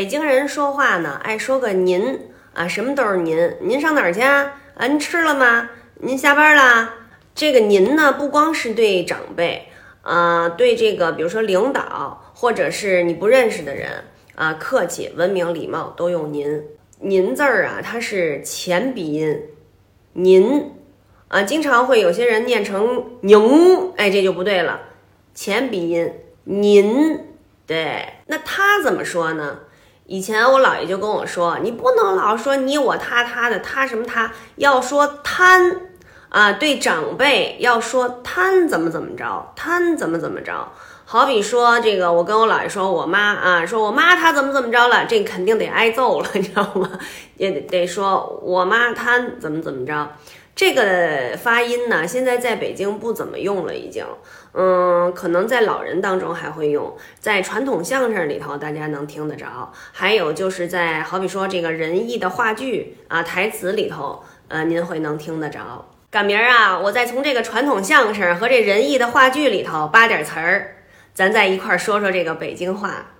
北京人说话呢，爱说个您啊，什么都是您。您上哪儿去啊？啊，您吃了吗？您下班啦？这个您呢，不光是对长辈，啊，对这个比如说领导或者是你不认识的人啊，客气、文明、礼貌都用您。您字儿啊，它是前鼻音，您啊，经常会有些人念成宁，哎，这就不对了，前鼻音您。对，那他怎么说呢？以前我姥爷就跟我说，你不能老说你我他他的他什么他，要说贪啊，对长辈要说贪怎么怎么着，贪怎么怎么着。好比说这个，我跟我姥爷说我妈啊，说我妈她怎么怎么着了，这肯定得挨揍了，你知道吗？也得得说我妈贪怎么怎么着。这个发音呢，现在在北京不怎么用了，已经，嗯，可能在老人当中还会用，在传统相声里头大家能听得着，还有就是在好比说这个仁义的话剧啊台词里头，呃，您会能听得着。赶明儿啊，我再从这个传统相声和这仁义的话剧里头扒点词儿，咱再一块儿说说这个北京话。